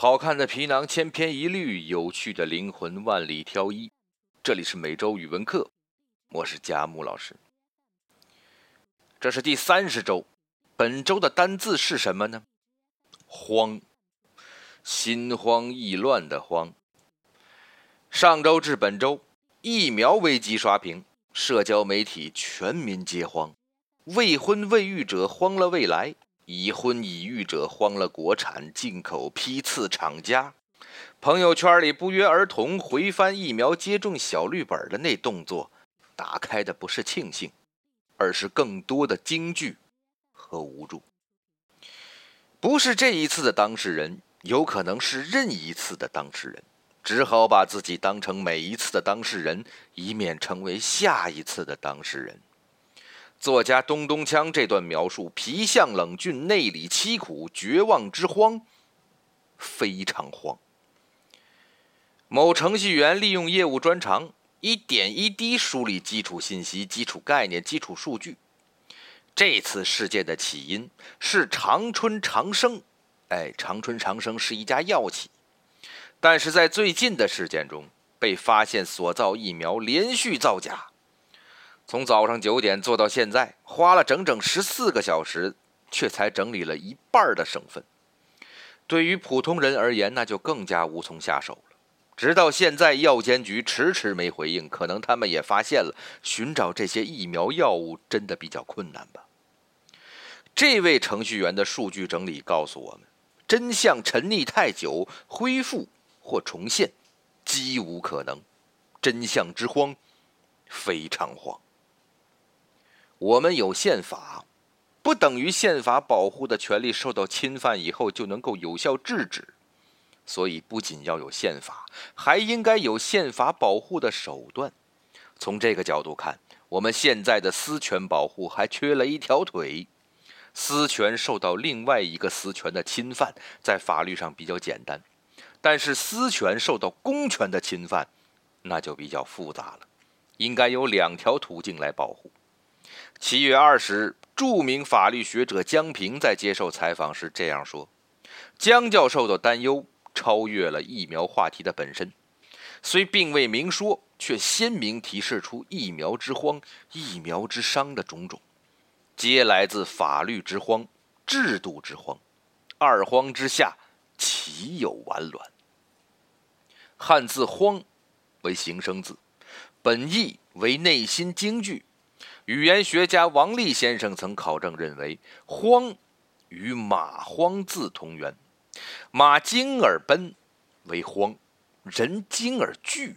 好看的皮囊千篇一律，有趣的灵魂万里挑一。这里是每周语文课，我是佳木老师。这是第三十周，本周的单字是什么呢？慌，心慌意乱的慌。上周至本周，疫苗危机刷屏，社交媒体全民皆慌，未婚未育者慌了未来。已婚已育者慌了国产、进口、批次厂家，朋友圈里不约而同回翻疫苗接种小绿本的那动作，打开的不是庆幸，而是更多的惊惧和无助。不是这一次的当事人，有可能是任一次的当事人，只好把自己当成每一次的当事人，以免成为下一次的当事人。作家东东锵这段描述，皮相冷峻，内里凄苦，绝望之荒，非常慌。某程序员利用业务专长，一点一滴梳理基础信息、基础概念、基础数据。这次事件的起因是长春长生，哎，长春长生是一家药企，但是在最近的事件中，被发现所造疫苗连续造假。从早上九点做到现在，花了整整十四个小时，却才整理了一半的省份。对于普通人而言，那就更加无从下手了。直到现在，药监局迟迟没回应，可能他们也发现了，寻找这些疫苗药物真的比较困难吧。这位程序员的数据整理告诉我们，真相沉溺太久，恢复或重现，几无可能。真相之荒，非常慌。我们有宪法，不等于宪法保护的权利受到侵犯以后就能够有效制止。所以，不仅要有宪法，还应该有宪法保护的手段。从这个角度看，我们现在的私权保护还缺了一条腿。私权受到另外一个私权的侵犯，在法律上比较简单；但是私权受到公权的侵犯，那就比较复杂了。应该有两条途径来保护。七月二十日，著名法律学者江平在接受采访时这样说：“江教授的担忧超越了疫苗话题的本身，虽并未明说，却鲜明提示出疫苗之荒、疫苗之伤的种种，皆来自法律之荒、制度之荒。二荒之下，岂有完卵？”汉字“荒”为形声字，本意为内心惊惧。语言学家王立先生曾考证认为，“慌”与“马荒”字同源，“马惊而奔”为慌，“人惊而惧”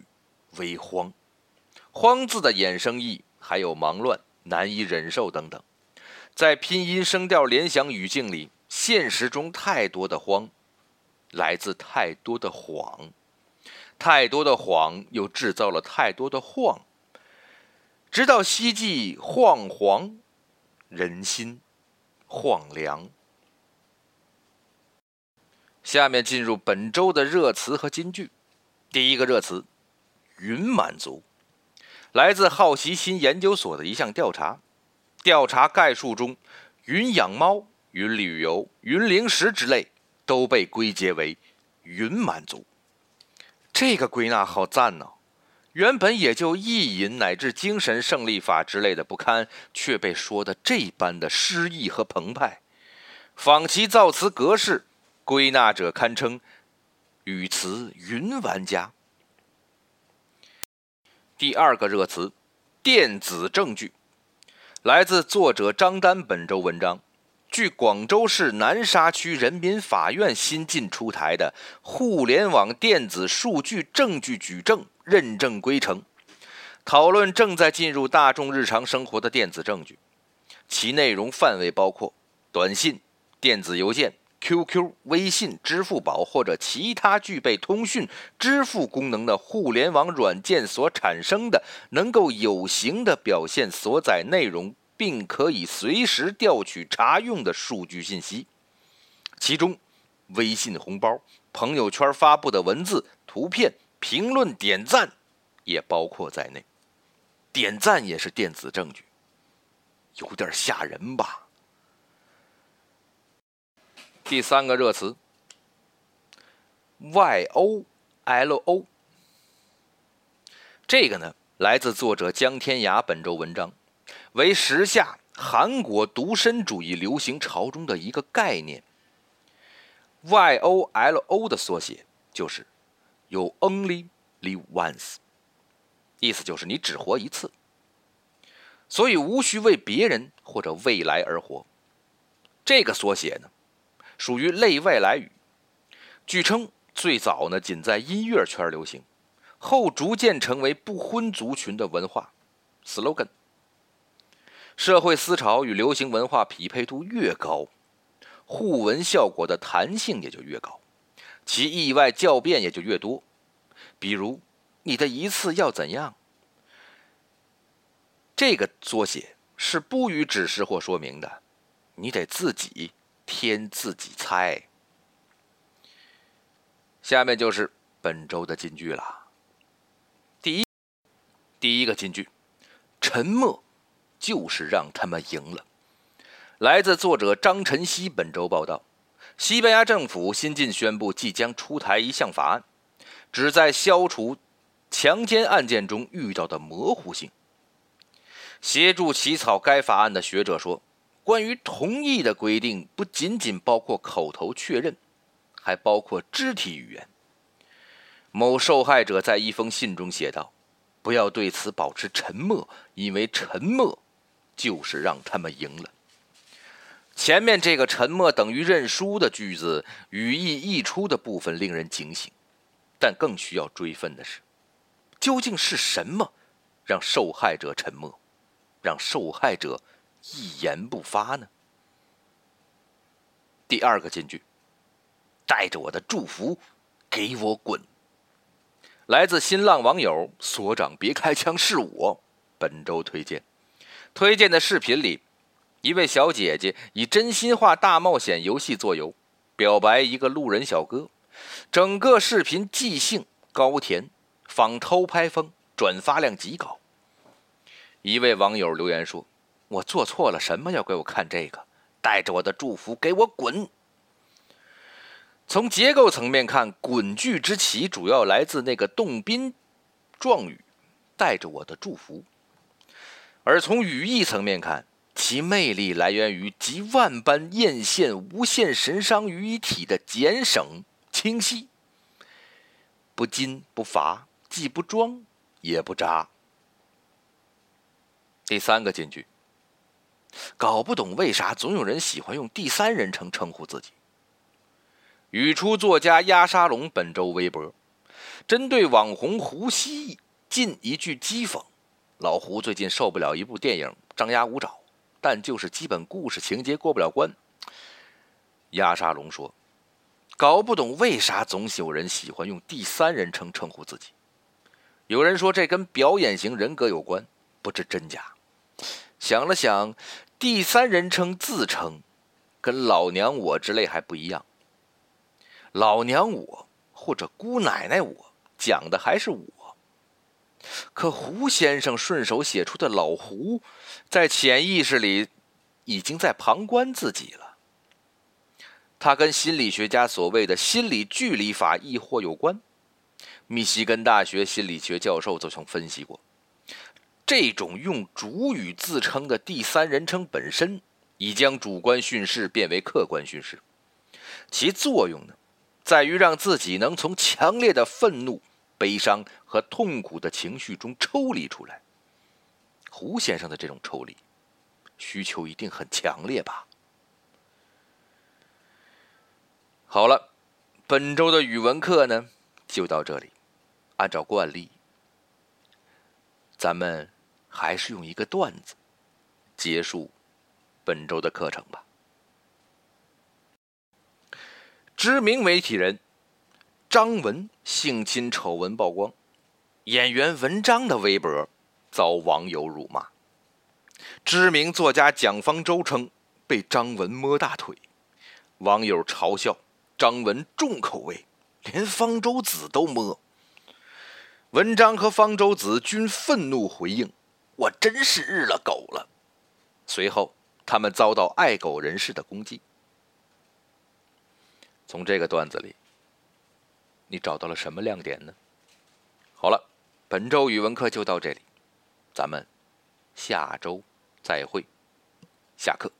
为慌。慌字的衍生义还有忙乱、难以忍受等等。在拼音声调联想语境里，现实中太多的慌，来自太多的谎，太多的谎又制造了太多的晃。直到希冀晃黄，人心晃凉。下面进入本周的热词和金句。第一个热词“云满足”，来自好奇心研究所的一项调查。调查概述中，云养猫、云旅游、云零食之类都被归结为“云满足”。这个归纳好赞呢！原本也就意淫乃至精神胜利法之类的不堪，却被说的这般的诗意和澎湃。仿其造词格式，归纳者堪称语词云玩家。第二个热词，电子证据，来自作者张丹本周文章。据广州市南沙区人民法院新近出台的《互联网电子数据证据举证认证规程》，讨论正在进入大众日常生活的电子证据，其内容范围包括短信、电子邮件、QQ、微信、支付宝或者其他具备通讯、支付功能的互联网软件所产生的能够有形的表现所载内容。并可以随时调取查用的数据信息，其中，微信红包、朋友圈发布的文字、图片、评论、点赞也包括在内。点赞也是电子证据，有点吓人吧？第三个热词，Y O L O。这个呢，来自作者江天涯本周文章，为时下韩国独身主义流行潮中的一个概念。Y O L O 的缩写就是 “You Only Live Once”，意思就是你只活一次，所以无需为别人或者未来而活。这个缩写呢，属于类外来语，据称最早呢仅在音乐圈流行，后逐渐成为不婚族群的文化 slogan。社会思潮与流行文化匹配度越高，互文效果的弹性也就越高，其意外较变也就越多。比如，你的一次要怎样？这个缩写是不予指示或说明的。你得自己添自己猜。下面就是本周的金句了。第一，第一个金句：沉默就是让他们赢了。来自作者张晨曦。本周报道，西班牙政府新近宣布，即将出台一项法案，旨在消除强奸案件中遇到的模糊性。协助起草该法案的学者说。关于同意的规定不仅仅包括口头确认，还包括肢体语言。某受害者在一封信中写道：“不要对此保持沉默，因为沉默就是让他们赢了。”前面这个“沉默等于认输”的句子语义溢出的部分令人警醒，但更需要追问的是：究竟是什么让受害者沉默，让受害者？一言不发呢？第二个金句，带着我的祝福，给我滚！来自新浪网友所长别开枪是我。本周推荐，推荐的视频里，一位小姐姐以真心话大冒险游戏作游，表白一个路人小哥。整个视频即兴高甜，仿偷拍风，转发量极高。一位网友留言说。我做错了什么？要给我看这个？带着我的祝福，给我滚！从结构层面看，“滚”句之起主要来自那个动宾状语“带着我的祝福”，而从语义层面看，其魅力来源于集万般艳羡、无限神伤于一体的简省清晰，不金不乏，既不装也不渣。第三个金句。搞不懂为啥总有人喜欢用第三人称称呼自己。语出作家鸭沙龙本周微博，针对网红胡锡进一句讥讽：“老胡最近受不了一部电影，张牙舞爪，但就是基本故事情节过不了关。”压沙龙说：“搞不懂为啥总有人喜欢用第三人称称呼自己。”有人说这跟表演型人格有关，不知真假。想了想，第三人称自称，跟老娘我之类还不一样。老娘我或者姑奶奶我讲的还是我，可胡先生顺手写出的老胡，在潜意识里已经在旁观自己了。他跟心理学家所谓的心理距离法亦或有关。密西根大学心理学教授就曾分析过。这种用主语自称的第三人称本身，已将主观叙事变为客观叙事。其作用呢，在于让自己能从强烈的愤怒、悲伤和痛苦的情绪中抽离出来。胡先生的这种抽离，需求一定很强烈吧？好了，本周的语文课呢，就到这里。按照惯例。咱们还是用一个段子结束本周的课程吧。知名媒体人张文性侵丑闻曝光，演员文章的微博遭网友辱骂。知名作家蒋方舟称被张文摸大腿，网友嘲笑张文重口味，连方舟子都摸。文章和方舟子均愤怒回应：“我真是日了狗了。”随后，他们遭到爱狗人士的攻击。从这个段子里，你找到了什么亮点呢？好了，本周语文课就到这里，咱们下周再会，下课。